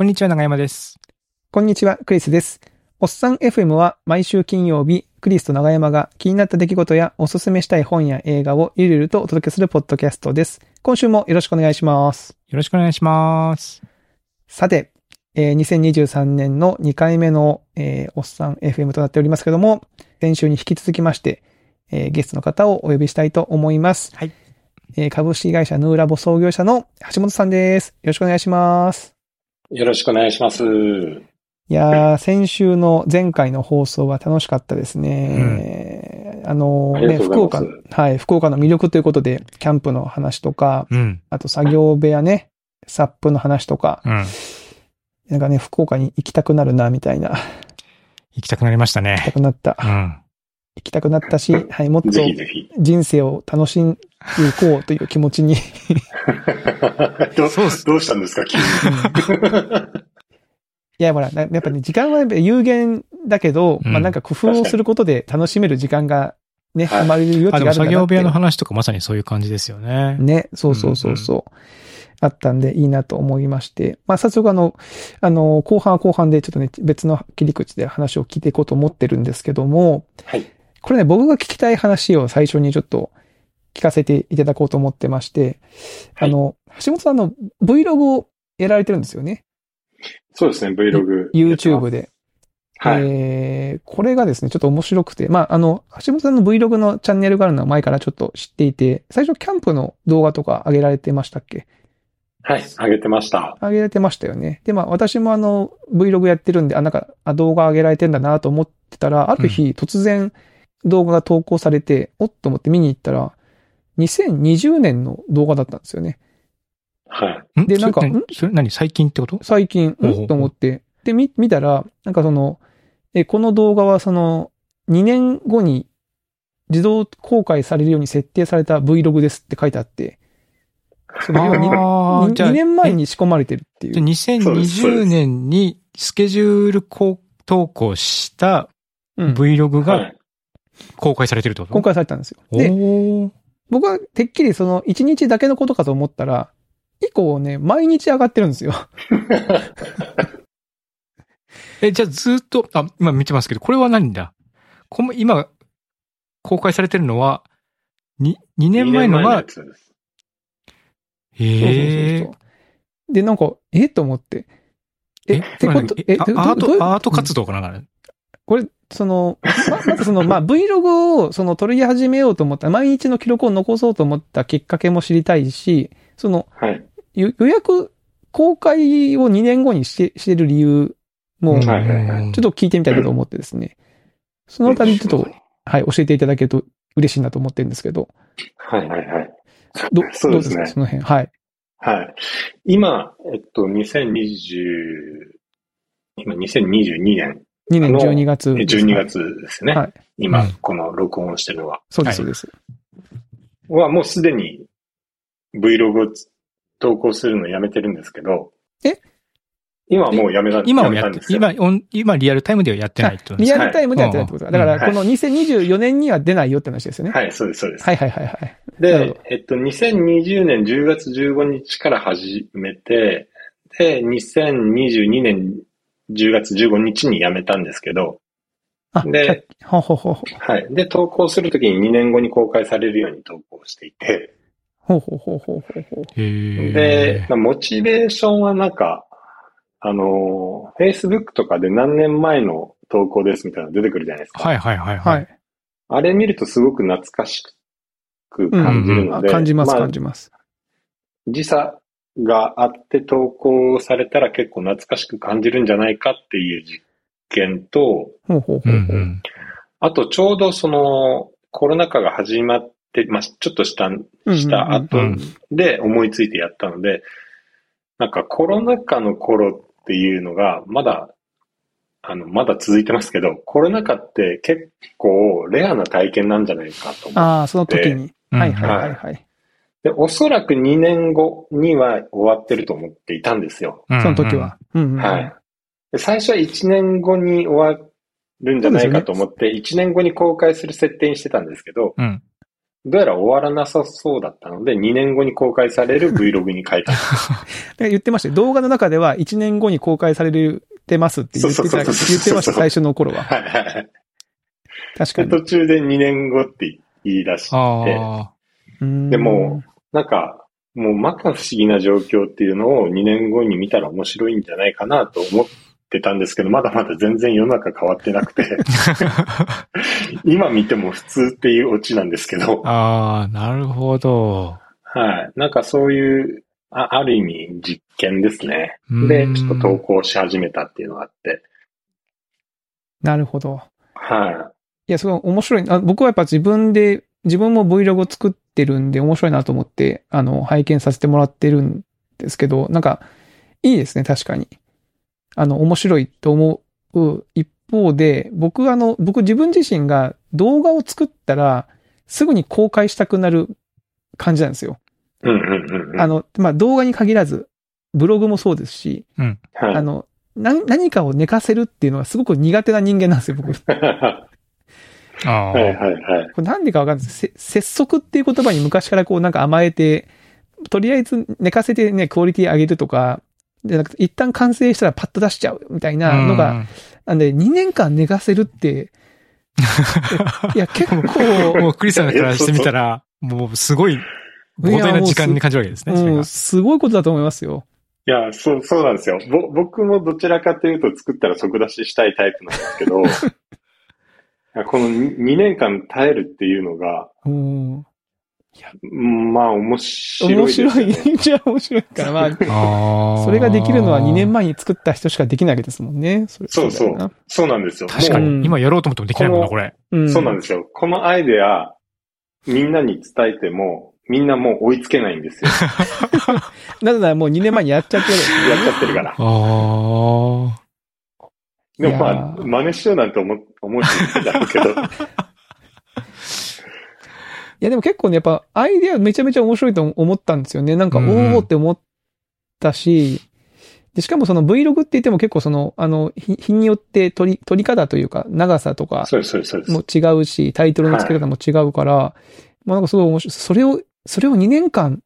こんにちは、長山です。こんにちは、クリスです。おっさん FM は毎週金曜日、クリスと長山が気になった出来事やおすすめしたい本や映画をゆるゆるとお届けするポッドキャストです。今週もよろしくお願いします。よろしくお願いします。さて、えー2023年の2回目の、えーおっさん FM となっておりますけども、先週に引き続きまして、えーゲストの方をお呼びしたいと思います。はい。えー株式会社ヌーラボ創業者の橋本さんです。よろしくお願いします。よろしくお願いします。いやー、先週の前回の放送は楽しかったですね。あのありね、がとうござい福岡、はい、福岡の魅力ということで、キャンプの話とか、うん。あと作業部屋ね、サップの話とか、うん。なんかね、福岡に行きたくなるな、みたいな、行行きたくなりましたきたね。くなった。うん。行きたくなったし、はい、もっと。人生を楽しんでいこうという気持ちに。どどうしたんですか、急に。いや、ほら、なやっぱね、時間は有限だけど、うんまあなんか工夫をすることで楽しめる時間がね、はい生まれる余地があ、るんだなって。作業部屋の話とかまさにそういう感じですよね。ね、そうそうそうそう。あったんでいいなと思いまして。まあ、早速あの、あの、後半は後半でちょっとね、別の切り口で話を聞いていこうと思ってるんですけども、はい。これね、僕が聞きたい話を最初にちょっと聞かせていただこうと思ってまして、はいあの、橋本さんの Vlog をやられてるんですよね。そうですね、Vlog。YouTube で。はい。えーこれがですね、ちょっと面白くて、まあ、あの、橋本さんの Vlog のチャンネルがあるのは前からちょっと知っていて、最初キャンプの動画とか上げられてましたっけ？はい、あげてました。上げられてましたよね。で、まあ私もあの Vlog やってるんで、あ、なんかあ動画上げられてんだなと思ってたら、ある日突然動画が投稿されて、おっと思って見に行ったら、2020年の動画だったんですよね。はい。ん？でなんかそれ何？それ何？最近ってこと？最近、ほうんと思って。で、見、見たら、なんかその、え、この動画はその、2年後に自動公開されるように設定された Vlog ですって書いてあって、その要はにああ、じゃあ、2年前えに仕込まれてるっていう。じゃあ2020年にスケジュールこう投稿したうん Vlog はがい。公開されてるってこと？公開されたんですよ。で、僕はてっきりその1日だけのことかと思ったら、以降ね、毎日上がってるんですよ。え、じゃあずっと、あ、今見てますけど、これは何だ？この今、公開されてるのは、に、2年前の二がや、つです。へそうそうそうえそう。で、なんか、え？と思って。え、ってこと、え、アート、アート活動かな、あれこれ、その、ま、まずその、まあ、Vlog をその取り始めようと思った、毎日の記録を残そうと思ったきっかけも知りたいし、その、はい。ゆ予約公開を2年後にして、してる理由も、うんちょっと聞いてみたいなと思ってですね。そのあたりちょっと、はい、教えていただけると嬉しいなと思ってるんですけど。はいはいはい。ど そうですねどか？その辺。はい。はい。今、えっと、2020、今2022年、2年あの12月えです。12月ですね。はい今、うんこの録音をしてるのは。そうです、はいそうです。は、もうすでに Vlog を投稿するのやめてるんですけど。え？今はもうやめた今もやってめたんで、すよ。今、今リアルタイムではやってないってことですかリアルタイムでやってないってことだ。だから、はいこの2024年には出ないよって話ですよね。はい、そうです、そうです。はいはいはいはい。で、えっと、2020年10月15日から始めて、で、2022年10月15日に辞めたんですけど、あ、でほうほうほうほう。はい。で、投稿するときに2年後に公開されるように投稿していて、ほうほうほうほうほうほう。へでえ、。まあモチベーションはなんか、あの、Facebook とかで何年前の投稿ですみたいなの出てくるじゃないですか。はいはいはいははい。い。あれ見るとすごく懐かしく感じるのあで、感じますあ感じます。時差があって投稿されたら結構懐かしく感じるんじゃないかっていう実験と。あとちょうどそのコロナ禍が始まって、まあ、ちょっとした、した後うんで思いついてやったので、なんかコロナ禍の頃っていうのがまだ、あの、まだ続いてますけど、コロナ禍って結構レアな体験なんじゃないかと思ってああ、その時に。うんはいはいはいはい。で、おそらく2年後には終わってると思っていたんですよ。うんその時は。うんうん。はい。で最初は1年後に終わるんじゃないかと思って、1年後に公開する設定にしてたんですけど、うん。どうやら終わらなさそうだったので、2年後に公開される Vlog に書いた。言ってましたよ動画の中では1年後に公開されてますって言ってた、言ってました、最初の頃は。はいはいはい。で、確かに。途中で2年後って言い出して、でも、なんか、もう摩訶不思議な状況っていうのを2年後に見たら面白いんじゃないかなと思ってたんですけど、まだまだ全然世の中変わってなくて、あ。今見ても普通っていうオチなんですけど、ああ、なるほど。はい。なんかそういう、あある意味実験ですね。で、ちょっと投稿し始めたっていうのがあって、なるほど。はいや、すごい面白い。あ僕はやっぱ自分で、自分も Vlog を作ってるんで面白いなと思って、あの、拝見させてもらってるんですけど、なんか、いいですね、確かに。あの、面白いと思う一方で、僕あの、僕自分自身が動画を作ったら、すぐに公開したくなる感じなんですよ。い。うんうんうんうん。あの、まあ、動画に限らず、ブログもそうですし、はい、あの、な何かを寝かせるっていうのはすごく苦手な人間なんですよ、僕。は。いはいはい。これなんでかわかんないです。せ節足っていう言葉に昔からこうなんか甘えて、とりあえず寝かせてね、クオリティ上げるとか、で、なんか一旦完成したらパッと出しちゃうみたいなのが、なんで2年間寝かせるって、いや、結うん、構、もうクリスさんからしてみたら、もうすごい膨大な時間に感じるわけですね。うん、すごいことだと思いますよ。いや、そう、そうなんですよ。ぼ、僕もどちらかというと作ったら即出ししたいタイプなんですけど、この 2, 年間耐えるっていうのが、うん、うんまあ面白い面ですよ、白ね。い。じゃあ面白いから、ま あ。それができるのは2年前に作った人しかできないわけですもんね。それそうそうそうなんですよ。も確かに。うん今やろうと思ってもできないもんな、これ。うん。うそうなんですよ。このアイデア、みんなに伝えても、みんなもう追いつけないんですよ。なぜならもう2年前にやっちゃってる。やっちゃってるから。ああ。でもまあ、真似しようなんて思思う人いるだろうけど。いやでも結構ね、やっぱアイデアめちゃめちゃ面白いと思ったんですよね。なんか、おーって思ったし、で、しかもその Vlog って言っても結構その、あの、日日によって撮り、撮り方というか、長さとかそうそうです、そうです。も違うし、タイトルの付け方も違うから、まあなんかすごい面白い。それを、それを2年間、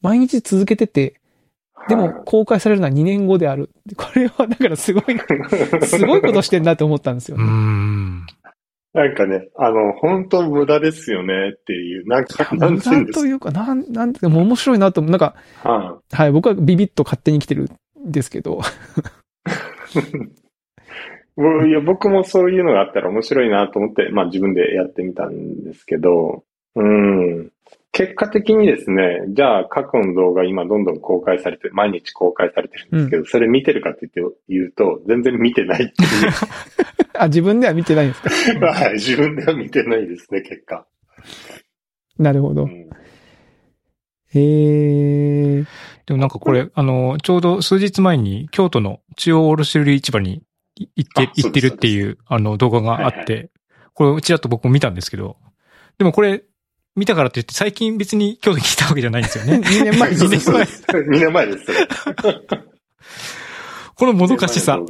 毎日続けてて、でも公開されるのは2年後である。これはだからすごい、すごいことしてんなって思ったんですよね。ん。なんかね、あの、本当無駄ですよねっていう、なんか、なん無駄というか、なん、なんて、もう面白いなと思う。なんか、か。ははい、僕はビビッと勝手に来てるんですけど。いや僕もそういうのがあったら面白いなと思って、まあ自分でやってみたんですけど、うん。結果的にですね、じゃあ過去の動画今どんどん公開されて、毎日公開されてるんですけど、それ見てるかって言って言うと、全然見てないってい あ、自分では見てないんですか？う。はい、自分では見てないですね、結果。なるほど。うん。でもなんかこれ、あの、ちょうど数日前に京都の中央卸売市場に行ってあ、行ってるっていう、あの、動画があっはいて、これ、うちらと僕も見たんですけど、でもこれ、見たからといって最近別に京都に来たわけじゃないんですよね。2年前2年前。2年前です。このもどかしさ2、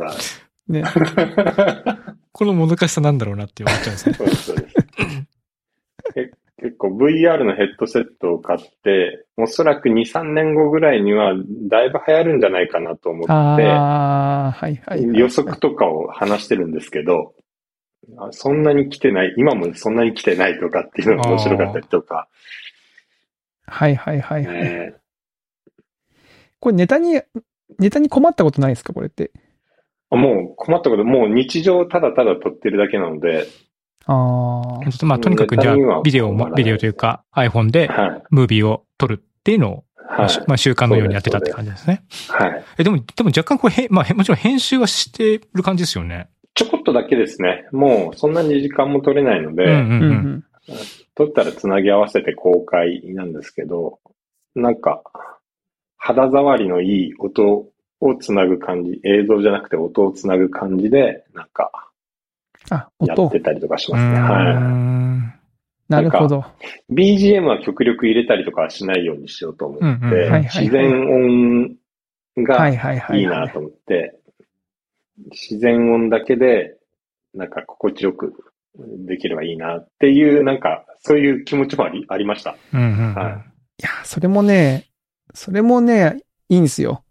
年前のね。このもどかしさなんだろうなって思っちゃうんですね。結構 VR のヘッドセットを買って、おそらく2、3年後ぐらいにはだいぶ流行るんじゃないかなと思って、はいはいはい。予測とかを話してるんですけど、あそんなに来てない、今もそんなに来てないとかっていうのが面白かったりとか、はいはいはいはい。ねこれネタに、ネタに困ったことないですか？これって。もう困ったこと、もう日常をただただ撮ってるだけなので、あー。まあ、とにかくじゃあ、ビデオも、ビデオというか iPhone ではい。ムービーを撮るっていうのを、はい。まあ習慣のようにやってたって感じですね。はい。え、でも、でも若干これ、へまあ、へもちろん編集はしてる感じですよね。ちょこっとだけですね。もうそんなに時間も取れないので、うんうんうんううん。ん。撮ったらつなぎ合わせて公開なんですけど、なんか、肌触りのいい音をつなぐ感じ、映像じゃなくて音をつなぐ感じで、なんか、やって。たりとかしうますね。はーんなるほど。い。BGM は極力入れたりとかはしないようにしようと思って、自然音はがいはいはい。いいなと思って、自然音だけで、なんか心地よくできればいいなっていう、なんか、そういう気持ちもあり、ありました。うんうんうん。はいいや、それもね、それもね、いいんですよ。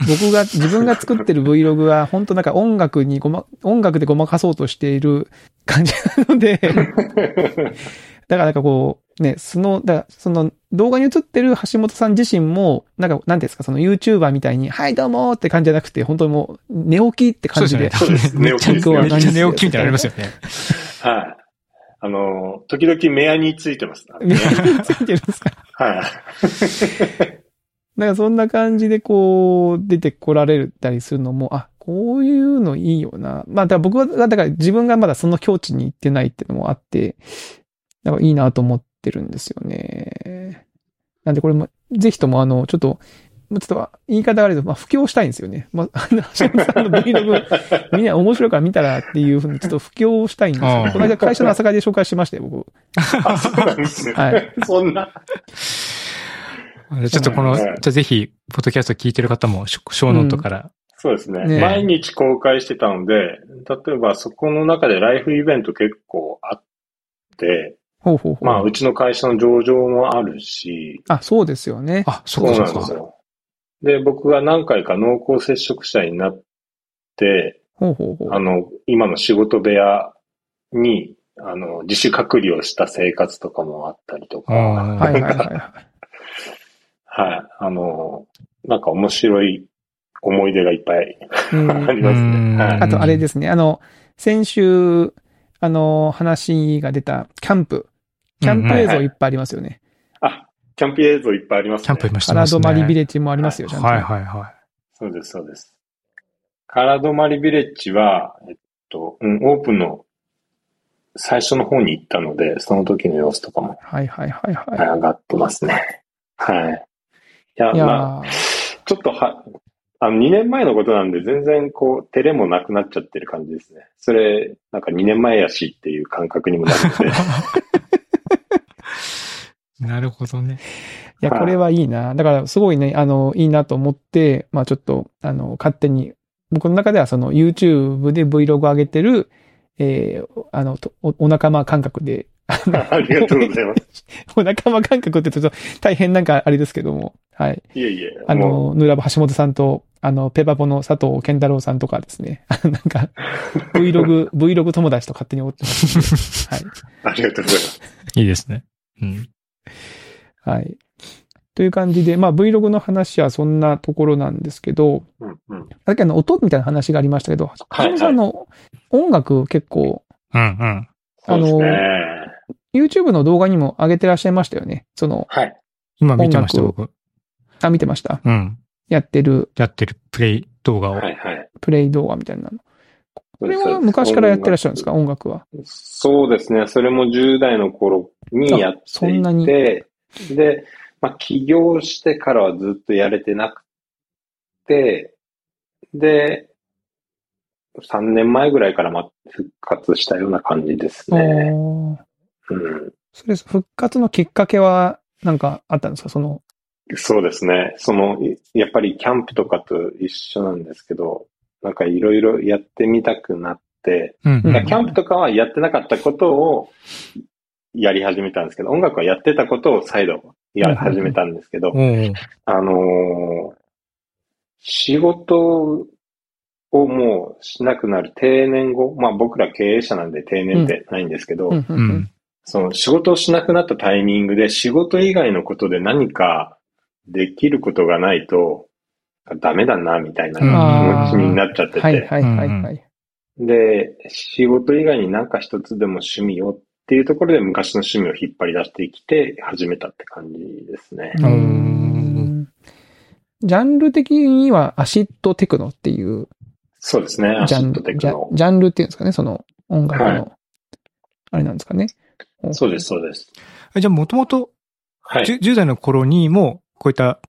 僕が、自分が作ってる Vlog は、本当なんか音楽にごま、音楽でごまかそうとしている感じなので、だからなんかこう、ね、その、だからその動画に映ってる橋本さん自身も、なんか、なんですか、その YouTuber みたいに、はい、どうもって感じじゃなくて、本当にもう、寝起きって感じで。そうです 寝起きめっちゃ寝起きみたいなのありますよね。はい。あの、時々目やについてます。目についてるんですか？はい。なんかそんな感じでこう、出てこられたりするのも、あ、こういうのいいよな。まあ、だから僕は、だから自分がまだその境地に行ってないっていうのもあって、なんかいいなと思ってるんですよね。なんでこれも、ぜひともあの、ちょっと、ちょっと言い方があれですけど、まあ、布教したいんですよね。まあ、あの橋本さんの Vlog、みんな面白いから見たらっていうふうにちょっと 布教したいんですよああ。ねこの間会社の朝会で紹介しましたよ、僕。あ、そうなんですね。はい。そんな。ちょっとこの、はいじゃあぜひ、ポッドキャスト聞いてる方も、ショ小ノートから、そうですねね毎日公開してたので、例えばそこの中でライフイベント結構あって、ほうほうほう。まあ、うちの会社の上場もあるし、あ、そうですよね。あ、そそう。なんですよ。で、僕が何回か濃厚接触者になって、ほうほうほう。あの、今の仕事部屋に、あの、自主隔離をした生活とかもあったりとか、あはいはいはいはい。はい。あの、なんか面白い思い出がいっぱいうんありますうんね。はい。あとあれですね、あの、先週、あの、話が出たキャンプ。キャンプ映像いっぱいありますよね。あ、キャンプ映像いっぱいありますね。キャンプ今してカラますね。ドマリビレッジもありますよ、ちゃんと。はいはいはそうです、そうです。カラドマリビレッジは、えっと、うん、オープンの最初の方に行ったので、その時の様子とかも、はいはいはいははい上がってますね。はい。いや、い。いやまあ、ーちょっとは、あの、2年前のことなんで、全然こう、照れもなくなっちゃってる感じですね。それ、なんか2年前やしっていう感覚にもなるので。い。なるほどね。いや、これはいいな。だから、すごいね、あの、いいなと思って、まあちょっと、あの、勝手に、僕の中ではその YouTube で Vlog 上げてる、えー、あの、とおお仲間感覚で、ありがとうございます。お仲間感覚って言うと大変なんかあれですけども、はい。いえいえ。あもの、ヌーラボ橋本さんと、あの、ペパポの佐藤健太郎さんとかですね。あ のなんか、Vlog、Vlog 友達と勝手に思ってます。はい。う、ありがとうございます。いいですね。うん。はい。という感じで、まあ Vlog の話はそんなところなんですけど、うん、うん。さっきあの音みたいな話がありましたけど、はい橋本さんの音楽結構、うんうん。そうですね。YouTube の動画にも上げてらっしゃいましたよね。その、はい。今見てました、僕。あ、見てました？うん。やってるやってるプレイ動画を。はい、はい。プレイ動画みたいなの。これは昔からやってらっしゃるんですか？音楽は？そうですね。それも10代の頃にやってあそんないにて、で、まあ、起業してからはずっとやれてなくて、で、3年前ぐらいからま復活したような感じですね。うん、それ、復活のきっかけは、なんかあったんですか？その、そうですね。その、いやっぱりキャンプとかと一緒なんですけど、なんかいろいろやってみたくなって、うんキャンプとかはやってなかったことをやり始めたんですけど、音楽はやってたことを再度やり始めたんですけど、あのー仕事をもうしなくなる定年後、まあ僕ら経営者なんで定年ってないんですけど、うん。その仕事をしなくなったタイミングで仕事以外のことで何かできることがないとダメだな、みたいな気持ちになっちゃってて、はいはいはいはい。で、仕事以外になんか一つでも趣味をっていうところで昔の趣味を引っ張り出してきて始めたって感じですね。うーんジャンル的にはアシッドテクノっていうそうですね、アシッジャンル、ジドテクノャ。ジャンルっていうんですかね、その音楽はいの、あれなんですかね。そうです、そうです。えじゃあ、もともと、はい。10 10代の頃にも、こういった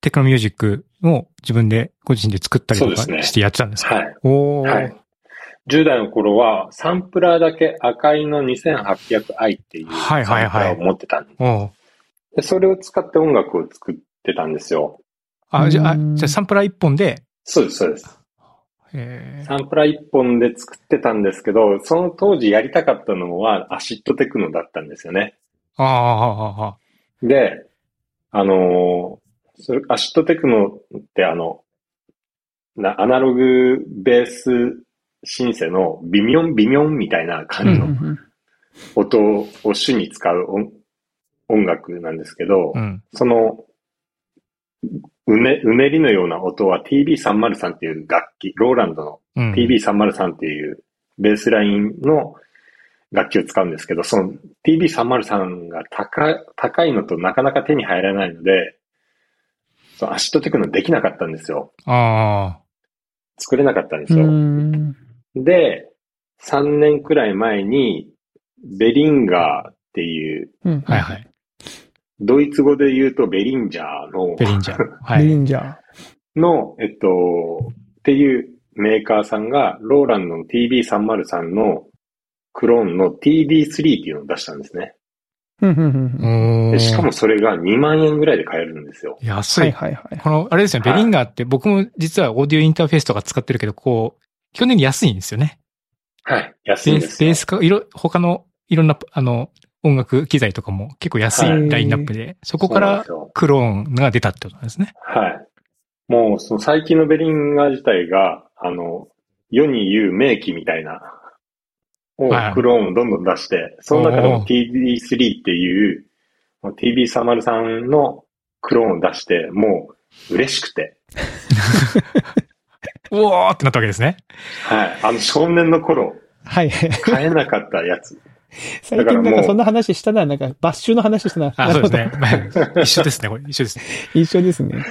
テクノミュージックを自分で、ご自身で作ったりとかしてやってたんですか？はい。おー。はい。10代の頃は、サンプラーだけ赤いの 2800i っていうはいはいはいサンプラーを持ってたんです。おーでそれを使って音楽を作ってたんですよ。あ、じゃあ、じゃあサンプラー一本で、そうです、そうです。サンプラー1本で作ってたんですけど、その当時やりたかったのはアシッドテクノだったんですよね。ああ、ああ、ああ。で、あのーそれ、アシッドテクノってあの、なアナログベースシンセの微妙微妙みたいな感じのうん音を主に使う音音楽なんですけど、うん。その、うね、うねりのような音は TB303 っていう楽器、ローランドのうん。TB303 っていうベースラインの楽器を使うんですけど、その TB303 が高い高いのとなかなか手に入らないので、そのアシッドテクノできなかったんですよ。あ作れなかったんですうよ。ん。で、3年くらい前に、ベリンガーっていう、うん。あ、はいはい。ドイツ語で言うとベリンジャーの、ベリンジャー。はい。ベリンジャー。の、えっと、っていうメーカーさんが、ローランドの TB303 のクローンの TB3 っていうのを出したんですね。うんうんうんうんおーでしかもそれが2万円ぐらいで買えるんですよ。安。はいいはいはい。この、あれですね、はいベリンガーって僕も実はオーディオインターフェースとか使ってるけど、こう、基本的に安いんですよね。はい。安いんですよ。ベースか、いろ、他のいろんな、あの、音楽機材とかも結構安いはいラインナップで、そこかそうなんらクローンが出たってことなんですね。はい。もう、その最近のベリンガー自体が、あの、世に言う名機みたいな、をはいクローンをどんどん出して、その中でもお TB3 っていう、もう TB303 のクローンを出して、もう嬉しくて、うおーってなったわけですね。はい。あの少年の頃、はい。買えなかったやつ。最近なんだかそんな話したな、なんかバッシュの話したな。あ、そうですね。まあ一緒ですね、これ。一緒ですね。一緒ですね。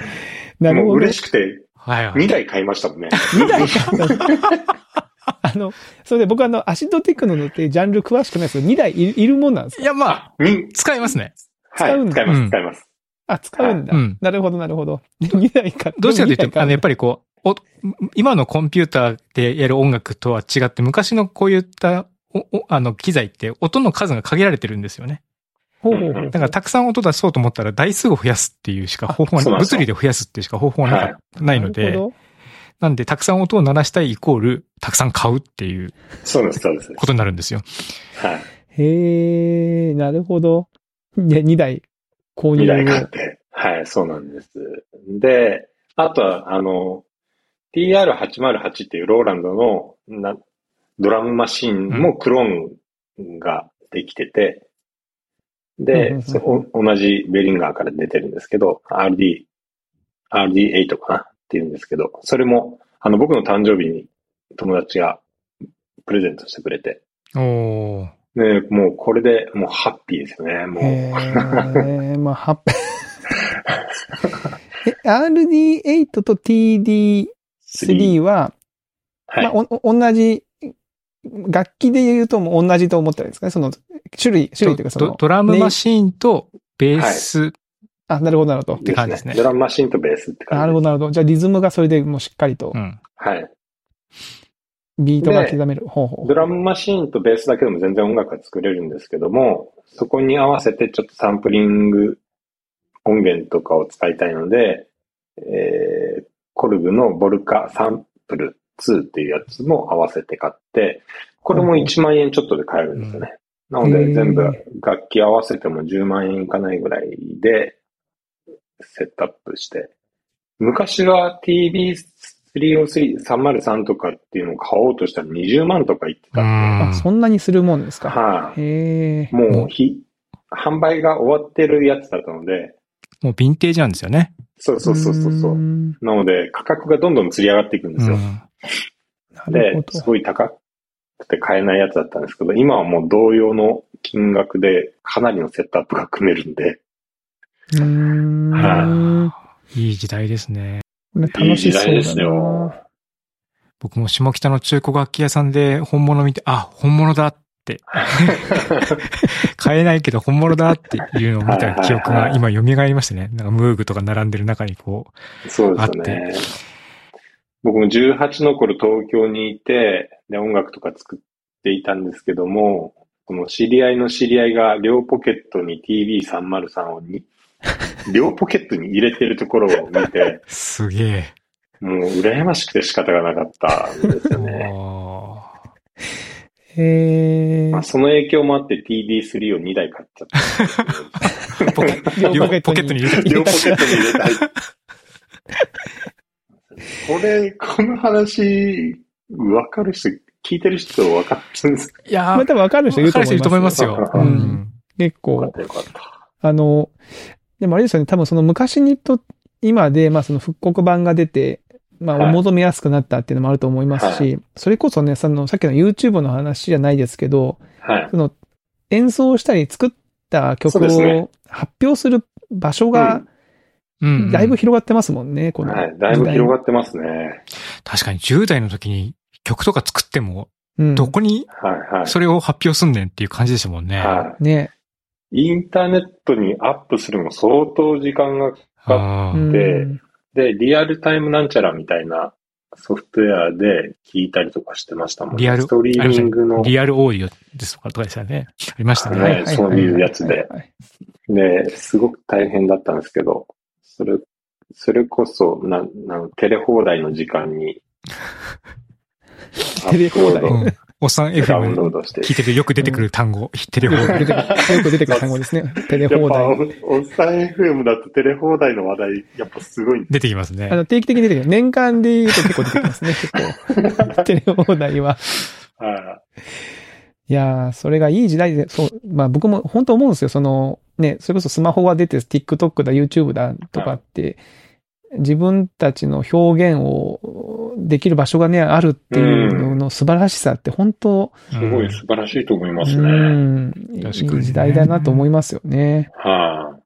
なるほど。嬉しくて、はいはい。2台買いましたもんね。2台買ったあの、それで僕あの、アシッドテクノのってジャンル詳しくないですけど、2台いいるもんなんですか？いや、まあ、に使えますね。はい、使うんだ使います、うん使います。あ、使うんだ。うんなるほど、なるほど。2台買った。どうしてかというと、あの、やっぱぱりこう、お今のコンピューターでやる音楽とは違って、昔のこういった、おおあの、機材って音の数が限られてるんですよね。ほうほうほう。だからたくさん音出そうと思ったら台数を増やすっていうしか方法が、そうなんですよ物理で増やすっていうしか方法がなかないので、なんでたくさん音を鳴らしたいイコール、たくさん買うっていうそうです、そうです。ことになるんですよ。はい。へえ、なるほど。で、2台購入2台買っを。て。はい、そうなんです。で、あとは、あの、TR808 っていうローランドのなドラムマシンもクローンができてて、うんうんうんで、そお同じベリンガーから出てるんですけど、RD、RD8 かなっていうんですけど、それも、あの、僕の誕生日に友達がプレゼントしてくれて、おー。ね、もうこれでもうハッピーですよね、もう。へえ、まあ、は え、RD8 と TD3 は、はい。まあ、お、お同じ、楽器で言うともう同じと思ったらいいですかね？その、種類、種類というかその、ドドラムマシーンとベース、あ、なるほど、なるほど。て感じですねドラムマシンとベースって感じです。なるほど、なるほど。じゃあリズムがそれでもうしっかりとうん。はい。ビートが刻める方法。ドラムマシンとベースだけでも全然音楽が作れるんですけども、そこに合わせてちょっとサンプリング音源とかを使いたいので、えー、コルグのボルカサンプル2っていうやつも合わせて買って、これも1万円ちょっとで買えるんですよね。なのへーで全部楽器合わせても10万円いかないぐらいでセットアップして。昔は TB303 303とかっていうのを買おうとしたら20万とか言ってたんで、あ、そんなにするもんですか？はい、へえ。もうひ、販売が終わってるやつだったので、もうヴィンテージなんですよね。そうそうそうそうそうう。んなので、価格がどんどん釣り上がっていくんですよ。でほ、すど。ごい高くて買えないやつだったんですけど、今はもう同様の金額でかなりのセットアップが組めるんで、うーん。はいい時代ですね。楽しそういい時代ですよ。僕も下北の中古楽器屋さんで本物見て、あ、本物だって。買えないけど本物だっていうのを見た記憶が今蘇りましたね。なんかムーグとか並んでる中にこそうですよね。僕も18の頃東京にいて、で、音楽とか作っていたんですけども、この知り合いの知り合いが両ポケットに TV303 をに、両ポケットに入れてるところを見て、う、すげえ。もう羨ましくて仕方がなかったんですよね。あ へまあ、その影響もあって TD3 を2台買っちゃったポケ両両ポケットに入れた。両ポケットに入れたい。これ、この話、わかる人、聞いてる人わかってるんですか？いやまあ多分わかる人いると思います。と思いますよ。ううんん。結構よかっ、たよかった。あの、でもあれですよね、多分その昔にと今で、まあその復刻版が出て、まあはいお求めやすくなったっていうのもあると思いますし、それこそね、そのさっきの YouTube の話じゃないですけど、はい。その演奏したり作った曲を発表する場所がうん。だいぶ広がってますもんね、この。はい。だいぶ広がってますね。確かに10代の時に曲とか作っても、うんどこにはいはい。それを発表すんねんっていう感じでしたもんね。はね。い。インターネットにアップするのも相当時間が、あーうんでで、リアルタイムなんちゃらみたいなソフトウェアで聞いたりとかしてましたもんね。リアルストリーミングの。リアルオーディオですとかとかでしたよね。ありましたね。はいはいそういうやつでで、すごく大変だったんですけど、それ、それこそ、な、な、テレ放題の時間に、テレ放題。おっさん FM。聞いててよく出てくる単語、テレフォン。よく出てくる単語ですね。テレやっぱ、放題。おおっさん FM だとテレ放題の話題、やっぱすごいん出てきますねあ。の、定期的に出てくる。年間で言うと結構出てきますね、結構。テレ放題は。はいやー、それがいい時代で、そう、まあ僕も本当思うんですよ。その、ね、それこそスマホが出て TikTok だ、YouTube だとかって、自分たちの表現をできる場所がね、あるっていうのの素晴らしさって本当、い。すごい素晴らしいと思いますうね。ん、いい確かにね時代だなと思いますよね。は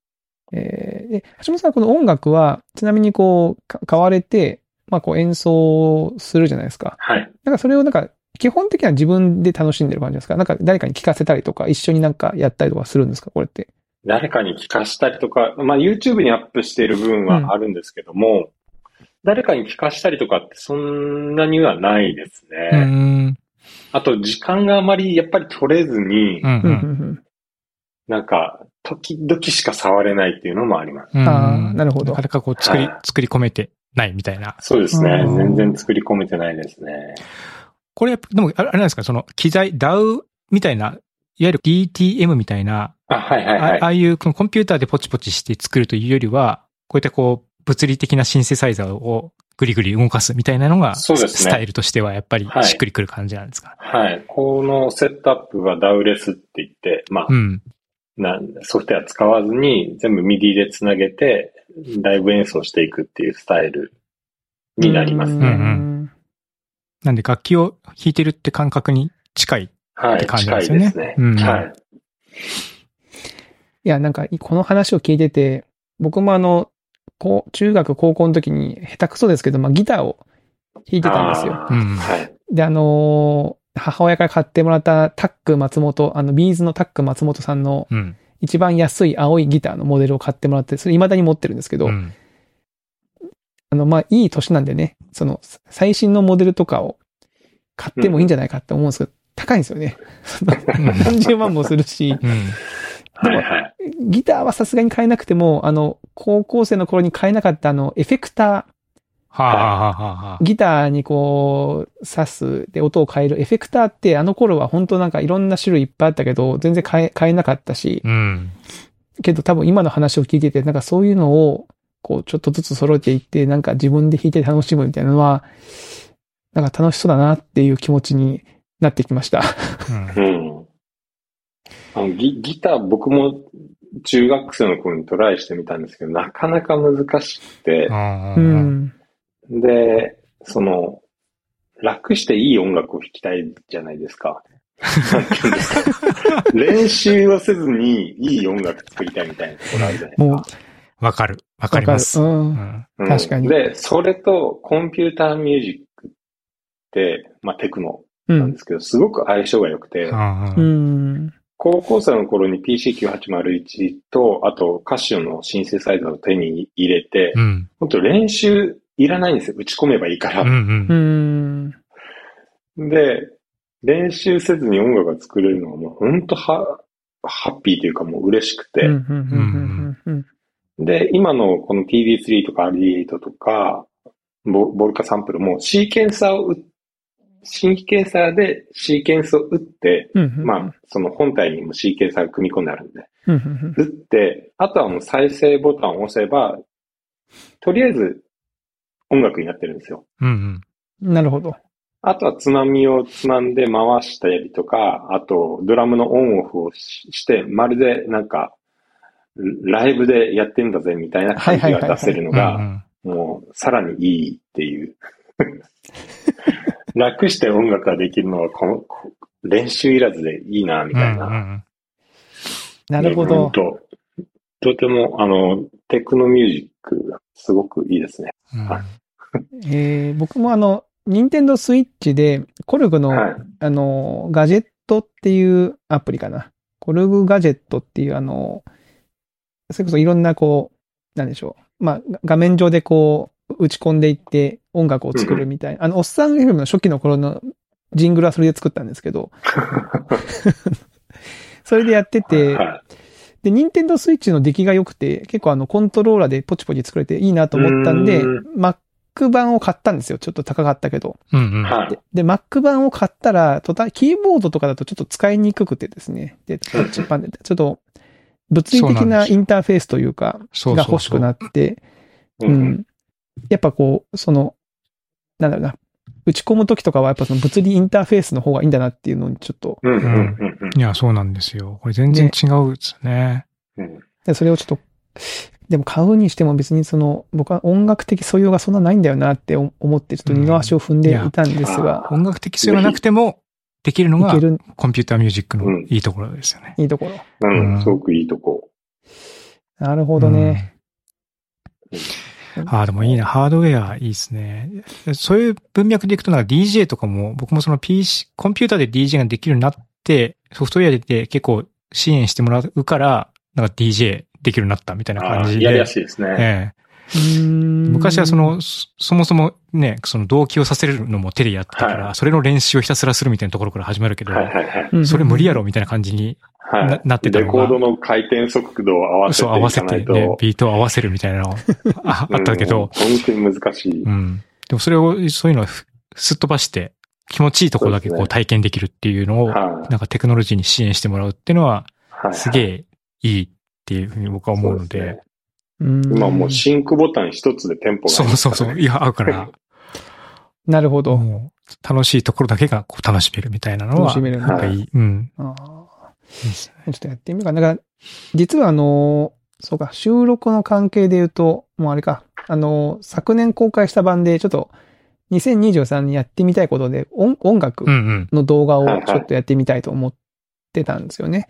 えーで、橋本さん、この音楽は、ちなみにこう、か買われて、まあこう演奏するじゃないですか。い。はい。なんかそれをなんか、基本的には自分で楽しんでる感じですか？なんか誰かに聞かせたりとか、一緒になんかやったりとかするんですか？これって。誰かに聞かしたりとか、まあ YouTube にアップしている部分はあるんですけども、誰かに聞かしたりとかってそんなにはないですうね。ん。あと時間があまりやっぱり取れずに、うん。うんうんなんか時々しか触れないっていうのもあります。うん。あーなるほどなかなかこう作りはい、作り込めてないみたいな。そうですね。うん全然作り込めてないですね。これやっぱ、でも、あれあれなんですか、その機材、DAW みたいな、いわゆる DTM みたいな、あ、はいはいはい。あああいうこのコンピューターでポチポチして作るというよりは、こういったこう、物理的なシンセサイザーをグリグリ動かすみたいなのが、そうですねスタイルとしてはやっぱりはいしっくりくる感じなんですか？はい。このセットアップはダウレスって言って、まあ、うん。なソフトウェア使わずに全部 MIDI でつなげてライブ演奏していくっていうスタイルになりますうんね。うんなんで楽器を弾いてるって感覚に近い。はい。って感じ近ないんですよねですね。うんはい。いや、なんか、この話を聞いてて、僕もあの、こう、中学、高校の時に、下手くそですけど、まあ、ギターを弾いてたんですよ。で、あのー母親から買ってもらったタック松本、あの、ビーズのタック松本さんのうん。一番安い青いギターのモデルを買ってもらって、それ未だに持ってるんですけど、うん。あの、まあ、いい年なんでね、その、最新のモデルとかを買ってもいいんじゃないかって思うんですけど、高いんですよね。何十万もするし、うん。はいはい。ギターはさすがに買えなくても、あの、高校生の頃に買えなかったあの、エフェクタはあ、はあはあはー、ギターにこう、挿す、で、音を変えるエフェクターって、あの頃は本当なんかいろんな種類いっぱいあったけど、全然買え、買えなかったし、あ。うん。けど多分今の話を聞いてて、なんかそういうのを、こう、ちょっとずつ揃えていって、なんか自分で弾いて楽しむみたいなのは、なんか楽しそうだなっていう気持ちになってきました。うんうん。あのギギター僕も中学生の頃にトライしてみたんですけど、なかなか難しくて、うん。で、その、楽していい音楽を弾きたいじゃないですか。練習をせずにいい音楽作りたいみたいなところあるじゃないですもうか。、わかる。わかります。う。うんん。うん確かにで、それとコンピューターミュージックって、まあテクノうん。なんですけど、すごく相性が良くて、うん。高校生の頃に PC9801 と、あとカシオのシンセサイザーを手に入れて、うん。本当練習いらないんですよ。打ち込めばいいから。うんうんう。ん。で、練習せずに音楽が作れるのはもう本当は、ハッピーというかもう嬉しくて。うんうんうんうんうんで、今のこの TD3 とか RD8 とか、ボボルカサンプルもシーケンサーを打っシーケンサーでシーケンスを打って、うんうんうんまあ、その本体にもシーケンサーが組み込んであるんで、うんうん打って、あとはもう再生ボタンを押せば、とりあえず音楽になってるんですよ。うんうんなるほど。あとはつまみをつまんで回したりとか、あとドラムのオンオフをしして、まるでなんか、ライブでやってんだぜみたいな感じが出せるのが、うんもうさらにいいっていう。楽して音楽ができるのはこの、こ練習いらずでいいな、みたいな。うんうんなるほねど。本当とても、あの、テクノミュージック、すごくいいですね。うんはい えー僕もあの、ニンテンドースイッチで、コルグの、はい。あの、ガジェットっていうアプリかな。コルグガジェットっていうあの、それこそいろんなこう、なんでしょう。まあ、が画面上でこう、打ち込んでいって音楽を作るみたいな。あの、おっさん FM の初期の頃のジングルはそれで作ったんですけど、それでやってて、はで、ニンテンドースイッチの出来が良くて、結構あの、コントローラーでポチポチ作れていいなと思ったんでう、Mac 版を買ったんですよ。ちょっと高かったけど。うんうん。で、で Mac 版を買ったら、途端、キーボードとかだとちょっと使いにくくてですね。で、タッチパンで、ちょっと、物理的なインターフェースというか、が欲しくなって、ううんん。やっぱこう、その、なんだろうな、打ち込むときとかはやっぱその物理インターフェースの方がいいんだなっていうのにちょっと、うんうんうんうんいや、そうなんですよ。これ全然違うですね。うんでそれをちょっと、でも買うにしても別にその、僕は音楽的素養がそんなないんだよなって思って、ちょっと二の足を踏んでいたんですが、音楽的素養がなくても、できるのがコンピューターミュージックのいいところですよね。いいところ。ううんん、すごくいいとこ。なるほどね。ああ、でもいいな。ハードウェアいいですね。そういう文脈でいくとなんか DJ とかも、僕もその PC、コンピューターで DJ ができるようになって、ソフトウェアで結構支援してもらうから、なんか DJ できるようになったみたいな感じで。やりやすいですね。ええ昔昔はそ、の、そそもそもね、その動機をさせるのも手でやってたから、はそれの練習をひたすらするみたいなところから始まるけど、はいはいはい。それ無理やろみたいな感じに、はい。ななってたレコードの回転速度を合わせてそう合わせて、いかないと。ね、ビートを合わせるみたいなの ああったけうん。ど、本当に難しい。うん。でもそれを、そういうのをふすっ飛ばして、気持ちいいところだけこそう体験できるっていうのを、はい。なんかテクノロジーに支援してもらうっていうのは、はいすげえいいっていうふうに僕は思うので、そうすね。今今もうシンクボタン一つでテンポがそうそうそう、いや、合うから、なるほど。楽しいところだけがこう楽しめるみたいなのは、楽しめるなんかいい。うん。あちょっとやってみようかな。だから、実はあのー、そうか、収録の関係で言うと、もうあれか、あのー、昨年公開した版で、ちょっと、2023にやってみたいことで、音音楽。の動画をちょっとやってみたいと思ってたんですよね。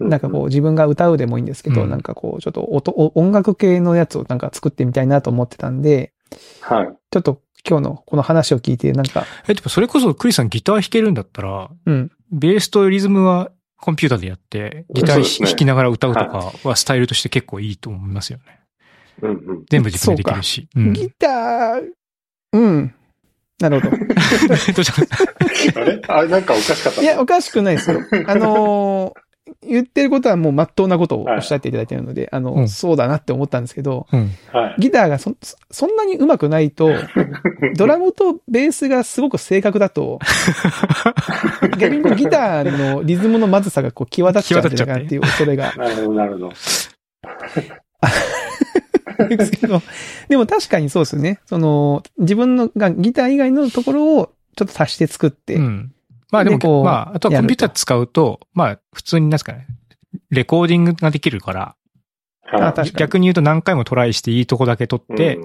うなんかこう自分が歌うでもいいんですけど、うんなんかこうちょっと音、お音楽系のやつをなんか作ってみたいなと思ってたんで、はい。ちょっと今日のこの話を聞いて、なんか、え、でもそれこそクリスさんギター弾けるんだったら、うん。ベースとリズムはコンピューターでやって、ギター弾きながら歌うとかはスタイルとして結構いいと思いますよね。うんうん。全部自分でできるし。うん。ギター、うん。なるほど。どうした？あれ？あれなんかおかしかったいや、おかしくないですよ。あのー言ってることはもう真っ当なことをおっしゃっていただいているので、あの、うんそうだなって思ったんですけど、うん。はい。ギターがそ、そんなに上手くないと、ドラムとベースがすごく正確だと、逆にギターのリズムのまずさがこう際立っちゃうんじゃないかなっていう恐れが なるほど、なるほど。ですけど、でも確かにそうですね。その、自分のがギター以外のところをちょっと足して作って、うん。まあでも、でこうまあ、あとはコンピューター使うと、まあ、普通になんですかね、レコーディングができるから、あは確かに逆に言うと何回もトライしていいとこだけ取い。って、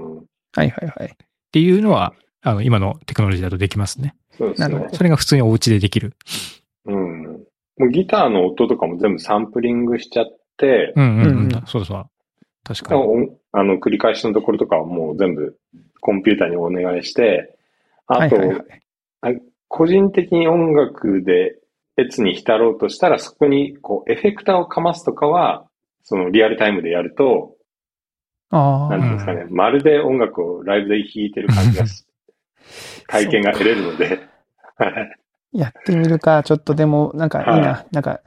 はいはいはい。ていうのは、あの、今のテクノロジーだとできますね。そうですねなるほ。それが普通にお家でできる。うん。もうギターの音とかも全部サンプリングしちゃって、うんうん、ううんん、そうそう。確かに。おあの、繰り返しのところとかはもう全部コンピューターにお願いして、あと、はいはいはい。個人的に音楽で別に浸ろうとしたら、そこにこうエフェクターをかますとかは、そのリアルタイムでやると、ああなんていうんですかね、まるで音楽をライブで弾いてる感じがし、体験が得れるので、はいやってみるか。ちょっとでも、なんかいいな。はなんか、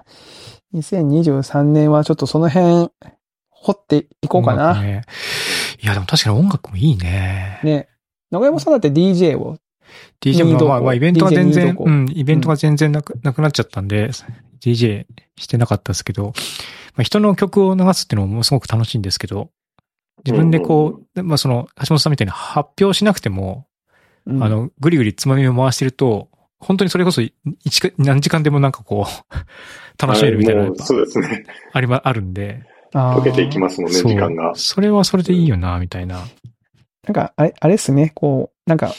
2023年はちょっとその辺、掘っていこうかな。ねいや、でも確かに音楽もいいね。ね。長山さんだって DJ を、DJ もまあまあイベントが全然、どうん、イベントが全然なく、なくなっちゃったんで、DJ してなかったですけど、まあ人の曲を流すっていうのもすごく楽しいんですけど、自分でこう、まあその、橋本さんみたいに発表しなくても、うん。あ、の、ぐりぐりつまみを回してると、本当にそれこそ一か何時間でもなんかこう、楽しめるみたいなそうですね。ぱありま、あるんで、溶けていきますもんね、時間が。それはそれでいいよな、みたいな。なんか、あれ、あれっすね、こう、なんか、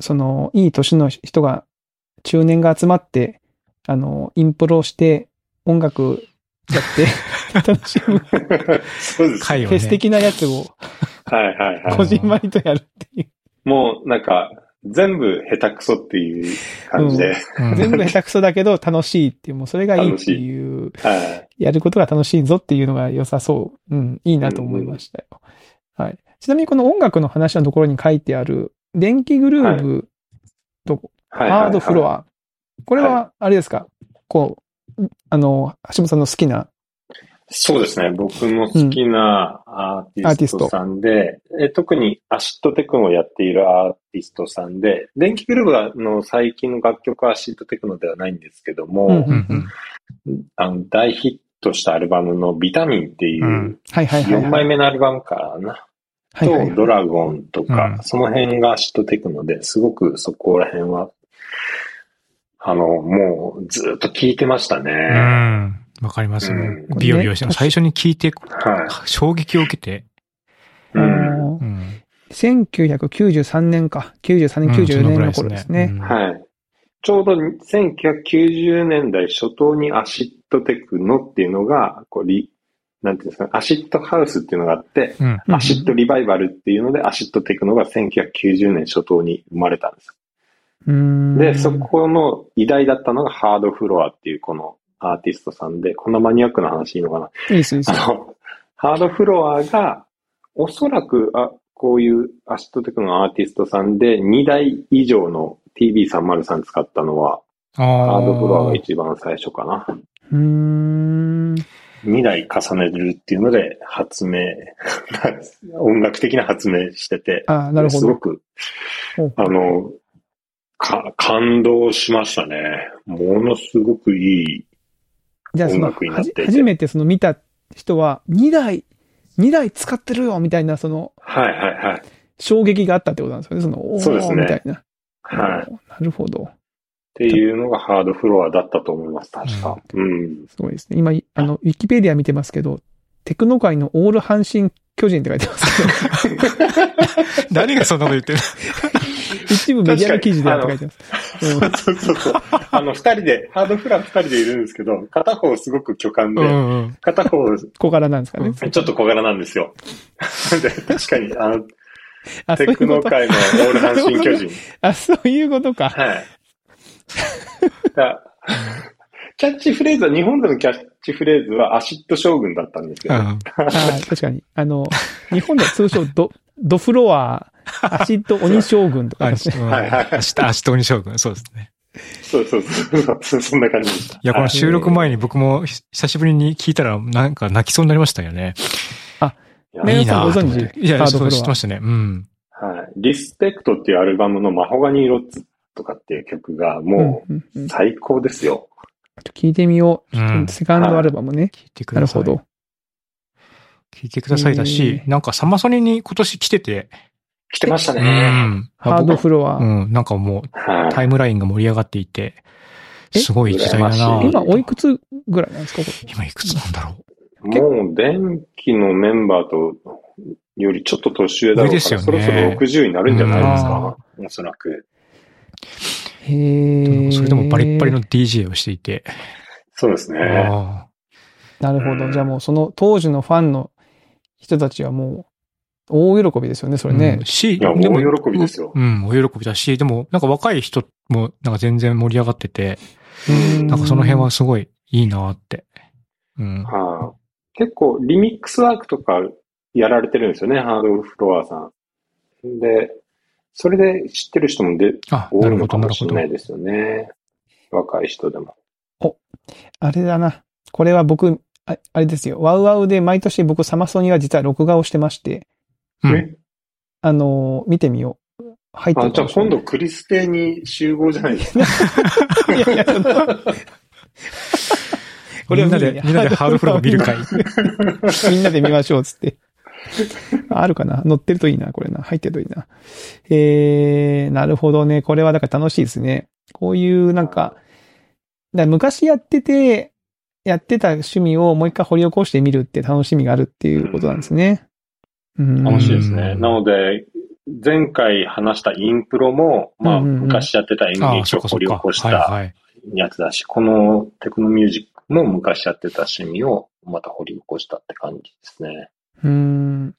その、いい年の人が、中年が集まって、あの、インプロして、音楽やって、楽しむ、そうです。ね。フェス的なやつを、はいはいはい。こじんまりとやるっていう。もうなんか、全部下手くそっていう感じで。うん全部下手くそだけど楽しいっていう、もうそれがいいっていう、はい。やることが楽しいぞっていうのが良さそう。うん、いいなと思いましたよ。はい。ちなみにこの音楽の話のところに書いてある、電気グルーブとはい。ハードフロア。ア。これは、あれですか？こう、あの、橋本さんの好きな、そうですね。僕の好きなアーティストさんで、え特にアシッドテクノをやっているアーティストさんで、電気グルーヴの最近の楽曲はアシッドテクノではないんですけども、うんうんうんあの大ヒットしたアルバムのビタミンっていううんはいはいはい、はい。4枚目のアルバムかな。と、ドラゴンとか、うんその辺がアシッドテクノで、すごくそこら辺は、あの、もうずっと聞いてましたうね。ん。わかりますねう。んビヨビヨして、最初に聞いて、は衝撃を受けて、うんのうん。1993年か。93年、うん94年の頃ですね。うんはい。ちょうど1990年代初頭にアシッドテクノっていうのが、こうリ、なんていうんですかね、アシッドハウスっていうのがあって、アシッドリバイバルっていうので、アシッドテクノが1990年初頭に生まれたんです。で、そこの偉大だったのがハードフロアっていうこのアーティストさんで、こんなマニアックな話いいのかないいです。あの、ハードフロアが、おそらく、あ、こういうアシッドテクノのアーティストさんで2台以上の TB303 使ったのは、あハードフロアがあ。一番最初かな。うーん。2台重ねるっていうので発明、音楽的な発明してて、あなるほど。すごく、あの、か、感動しましたね。ものすごくいい。音楽になっていてはじ初めてその見た人は、2台、2台使ってるよみたいな、その、はいはいはい。衝撃があったってことなんですよね。その、おーそうですねみたいな。はい。っなるほど。ていうのがハードフロアだったと思います、確か。うん。すごいですね。今、あの、ウィキペディア見てますけど、テクノ界のオール阪神巨人って書いてますけど、誰がそんなこと言ってる？一部メディアの記事であって書いてます。うんそうそうそう。あの、二人で、ハードフラー二人でいるんですけど、片方すごく巨漢で、うんうん。片方小柄なんですかね。ちょっと小柄なんですよ。で確かに、あの、テク。ノ界のオール阪神巨人。あ、そういうことか。はい。だキャッチフレーズは、日本でのキャッチフレーズはアシッド将軍だったんですよ。うんあ確かに。あの、日本では通称ド、ドフロア、アシッド鬼将軍とかあですね。はいはい明日、明日鬼将軍、そうですね。そうそうそうそんな感じでした。いや、このはい収録前に僕もひ久しぶりに聞いたら、なんか泣きそうになりましたよね。いやメインいいなさんご存知？いや、そう知ってましたね。うん。はい。リスペクトっていうアルバムのマホガニーロッツとかっていう曲がもうんうんうんう最高ですよ。聞いてみよう。うんセカンドアルバムね。聞いてください。なるほど。聞いてくださいだし、へなんかサマソニに今年来てて、来てましたうね。ん。ハードフロア。うん、なんかもうはい。タイムラインが盛り上がっていて、え？すごい時代だ羨な今、おいくつぐらいなんですか？今いくつなんだろもう、電気のメンバーと、よりちょっと年上だろうから、上ですよねそろそろ60になるんじゃないですうんか。おそらく。へ。それでもバリッバリの DJ をしていて。そうですね。あなるほど。うんじゃあもうその当時のファンの人たちはもう、大喜びですよね、そあれねうん。し、いや、でも大喜びですよ。うん、大喜びだし、でも、なんか若い人も、なんか全然盛り上がってて、なんかその辺はすごいいいなって。うん。はあ、結構、リミックスワークとかやられてるんですよね、ハードフロアさん。で、それで知ってる人もであ、多ないるほど、のかもしなるほど。れないですよね。若い人でも。あれだな。これは僕、ああれですよ。ワウワウで毎年僕サマソニは実は録画をしてまして、うんえあのー見てみよう。入ってあ、じゃあ。今度クリステに集合じゃないですか。いやいや、そのこれをみんなで、みんなでハードフロアを見る会。みんなで見ましょう、つって。あるかな？乗ってるといいな、これな。入ってるといいな。えー、なるほどね。これはだから楽しいですね。こういうなんか、だから昔やってて、やってた趣味をもう一回掘り起こしてみるって楽しみがあるっていうことなんですね。うん。楽しいですね。うんなので、前回話したインプロも、まあ、昔やってた演劇を掘り。起こした。やつだし、このテクノミュージックも昔やってた趣味をまた掘り起こしたって感じですね。うん。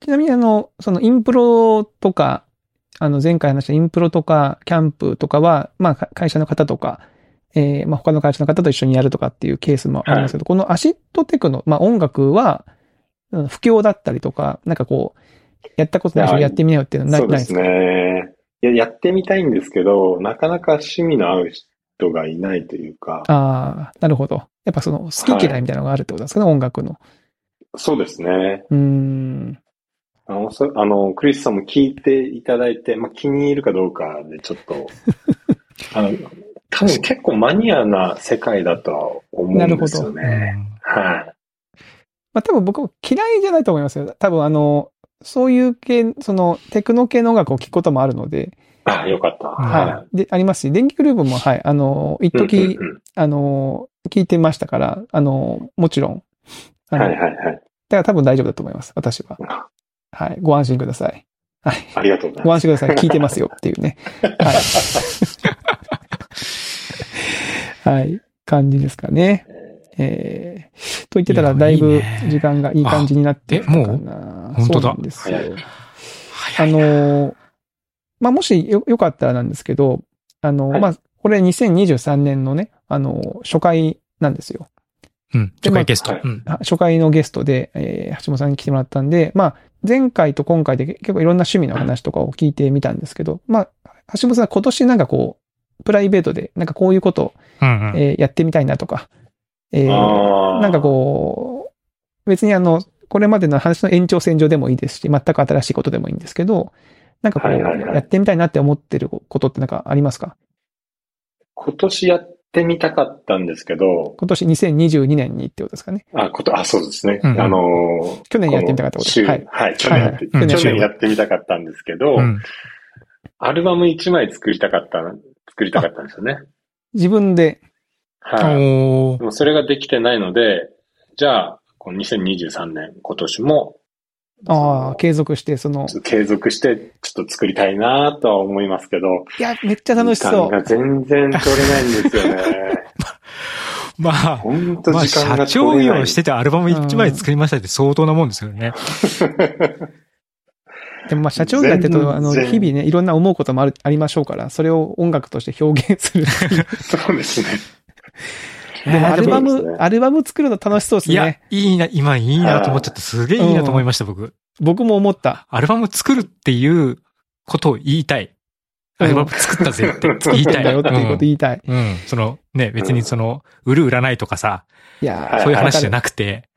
ちなみにあの、そのインプロとか、あの前回話したインプロとか、キャンプとかは、まあか会社の方とか、えーまあ他の会社の方と一緒にやるとかっていうケースもありますけど、このアシッドテクノ、まあ音楽は、うん不況だったりとか、なんかこう、やったことない人やってみなよっていうのはないそうですね。いや、やってみたいんですけど、なかなか趣味の合う人がいないというか、ああ、なるほど。やっぱその好き嫌いみたいなのがあるってことですかね、音楽の。そうですね。うーん。あの、そあのクリスさんも聞いていただいて、まあ、気に入るかどうかでちょっと、あの、多分結構マニアな世界だとは思うんですようね。んはい。まあ多分僕も嫌いじゃないと思いますよ。多分あの、そういう系、そのテクノ系の音楽を聴くこともあるので、あ、よかった。はい。で、ありますし、電気グループも、はい、あの、一うん時、うんうんあの、聞いてましたから、あの、もちろん。はいはいはい。だから多分大丈夫だと思います、私は。はい。ご安心ください。はい。ありがとうございまご安心ください。聞いてますよっていうね。はい。はい。感じですかね。す。えー、と言ってたら、だいぶ時間がいい感じになってきたかな。あえもう？本当だそうなんですよ早い。あのー、まあ、もしよ、よかったらなんですけど、あのー、はいまあ、これ2023年のね、あのー、初回なんですよ。うん。初回ゲスト。初回のゲストで、えー橋本さんに来てもらったんで、まあ、前回と今回で結構いろんな趣味の話とかを聞いてみたんですけど、まあ、橋本さん今年なんかこう、プライベートで、なんかこういうこと、うんうん。えーやってみたいなとか、えーなんかこう、別にあの、これまでの話の延長線上でもいいですし、全く新しいことでもいいんですけど、なんかこう、はいはいはいやってみたいなって思ってることってなんかありますか？今年やってみたかったんですけど、今年2022年にってことですかね。あ、こと、あ、そうですね。うんあのー去年やってみたかったことはいはい。去年やって、はいはい去年やってみたかったんですけど、うん。アルバム1枚作りたかった、作りたかったんですよね。自分で、はい。でもそれができてないので、じゃあ、この2023年、今年も、ああ、継続して、その、継続して、ちょっと作りたいなとは思いますけど、いや、めっちゃ楽しそう。時間が全然取れないんですよね。まあ、ほんとまあ、時間が社長。業しててアルバム1枚作りましたって相当なもんですよね。でもまあ、社長業やってると、あの、日々ね、いろんな思うこともある、ありましょうから、それを音楽として表現する。そうですね。でも、アルバム、ねアルバム作るの楽しそうですいやね。、いいな、今いいなと思っちゃって、すげえいいなと思いました、僕。僕も思った。アルバム作るっていうことを言いたい。アルバム作ったぜって 言いたい。だよっていうこと言いたい。うん。うん。その、ね、別にその、売る売らないとかさ、いやそういう話じゃなくて、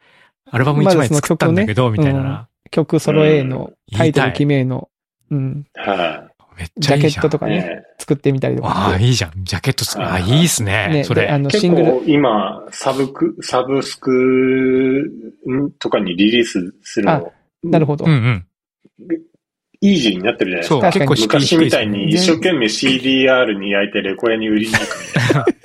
アルバム1枚作ったんだけど、みたいな。曲揃えの、うんタイトル決めの、うん、はめっちジャゃいいじゃん。い。ケットとかね、ね作ってみたりとかああ。いいじゃん。ジャケットつ、ああ、いいっすね。ねそれ。であの、シ結ングル、構今、サブク、サブスクとかにリリースするの、なるほどうん。うん。イージーになってるじゃないですそう、か。確かに結構昔みたい低に一生懸命 CDR に焼いてレコヤに売りに行くみたい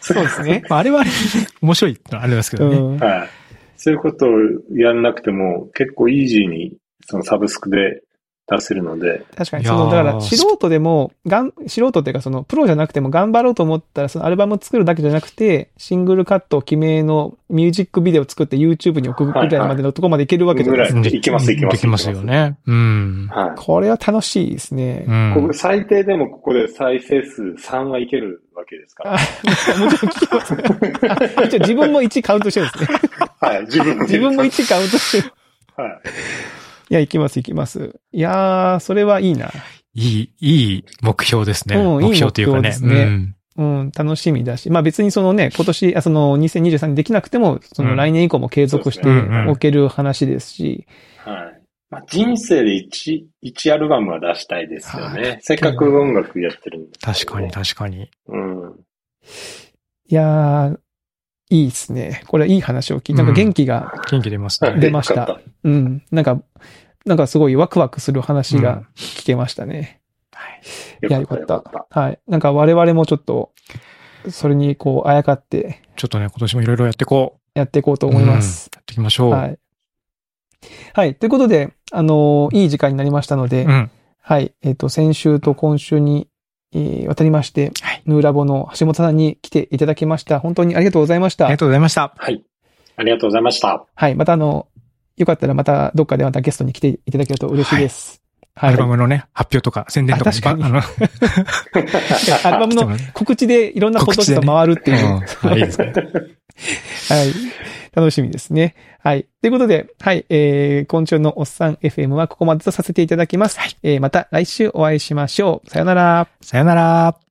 そうですね。まあ、あれはあれで面白いのありますけどね。うん。な。はい。そういうことをやんなくても結構イージーにそのサブスクで出せるので、確かに、その、だから、素人でも、がん、素人っていうか、その、プロじゃなくても頑張ろうと思ったら、そのアルバム作るだけじゃなくて、シングルカット決めのミュージックビデオ作って YouTube に送るぐらいまでのとこまでいけるわけじゃないですか。ぐらいいきますいきますいきますよね。うん。はい。これは楽しいですねう。ん。ここ最低でもここで再生数3はいけるわけですから。あもちろん聞きます。あ一応自分も1カウントしてるんですね。はい。自分の自分も1カウントしてる。はい。いや、行きます、行きます。いやー、それはいいな。いい、いい目標ですね。うん目標というかね。いい目標ですねうん。うん、楽しみだし。まあ別にそのね、今年、あその2023年できなくても、その来年以降も継続しておける話ですし、はい。まあ、人生で1、1アルバムは出したいですよはね。せっかく音楽やってるんで、確かに、。確かに。うん。いやー、いいですね。これいい話を聞いて、なんか元気が、元気出ますね。出ましたうん、なんか、なんかすごいワクワクする話が聞けましたね。はい。いや、よかった。はい。なんか我々もちょっと、それにこう、あやかってちょっとね、今年もいろいろやっていこやっていこうとう。思います。うんやっていきましょう。はい。はい。ということで、あのーいい時間になりましたので、うん。はい。えっ、と、先週と今週に、えー渡りまして、はいヌーラボの橋本さんに来ていただきました。本当にありがとうございましたありが。とうございました。はい。ありがとうございました。はい。またあの、よかったらまたどっかでまたゲストに来ていただけると嬉しいです。はい。アルバムのね、発表とか宣伝とかあ確かにばあの、アルバムの 告知でいろんなポッドキャスト回るっていう。うんはいいいですね。はい。楽しみですね。はい。ということで、はい。えー、今週のおっさん FM はここまでとさせていただきます。えー、また来週お会いしましょう。さよなら。さよなら。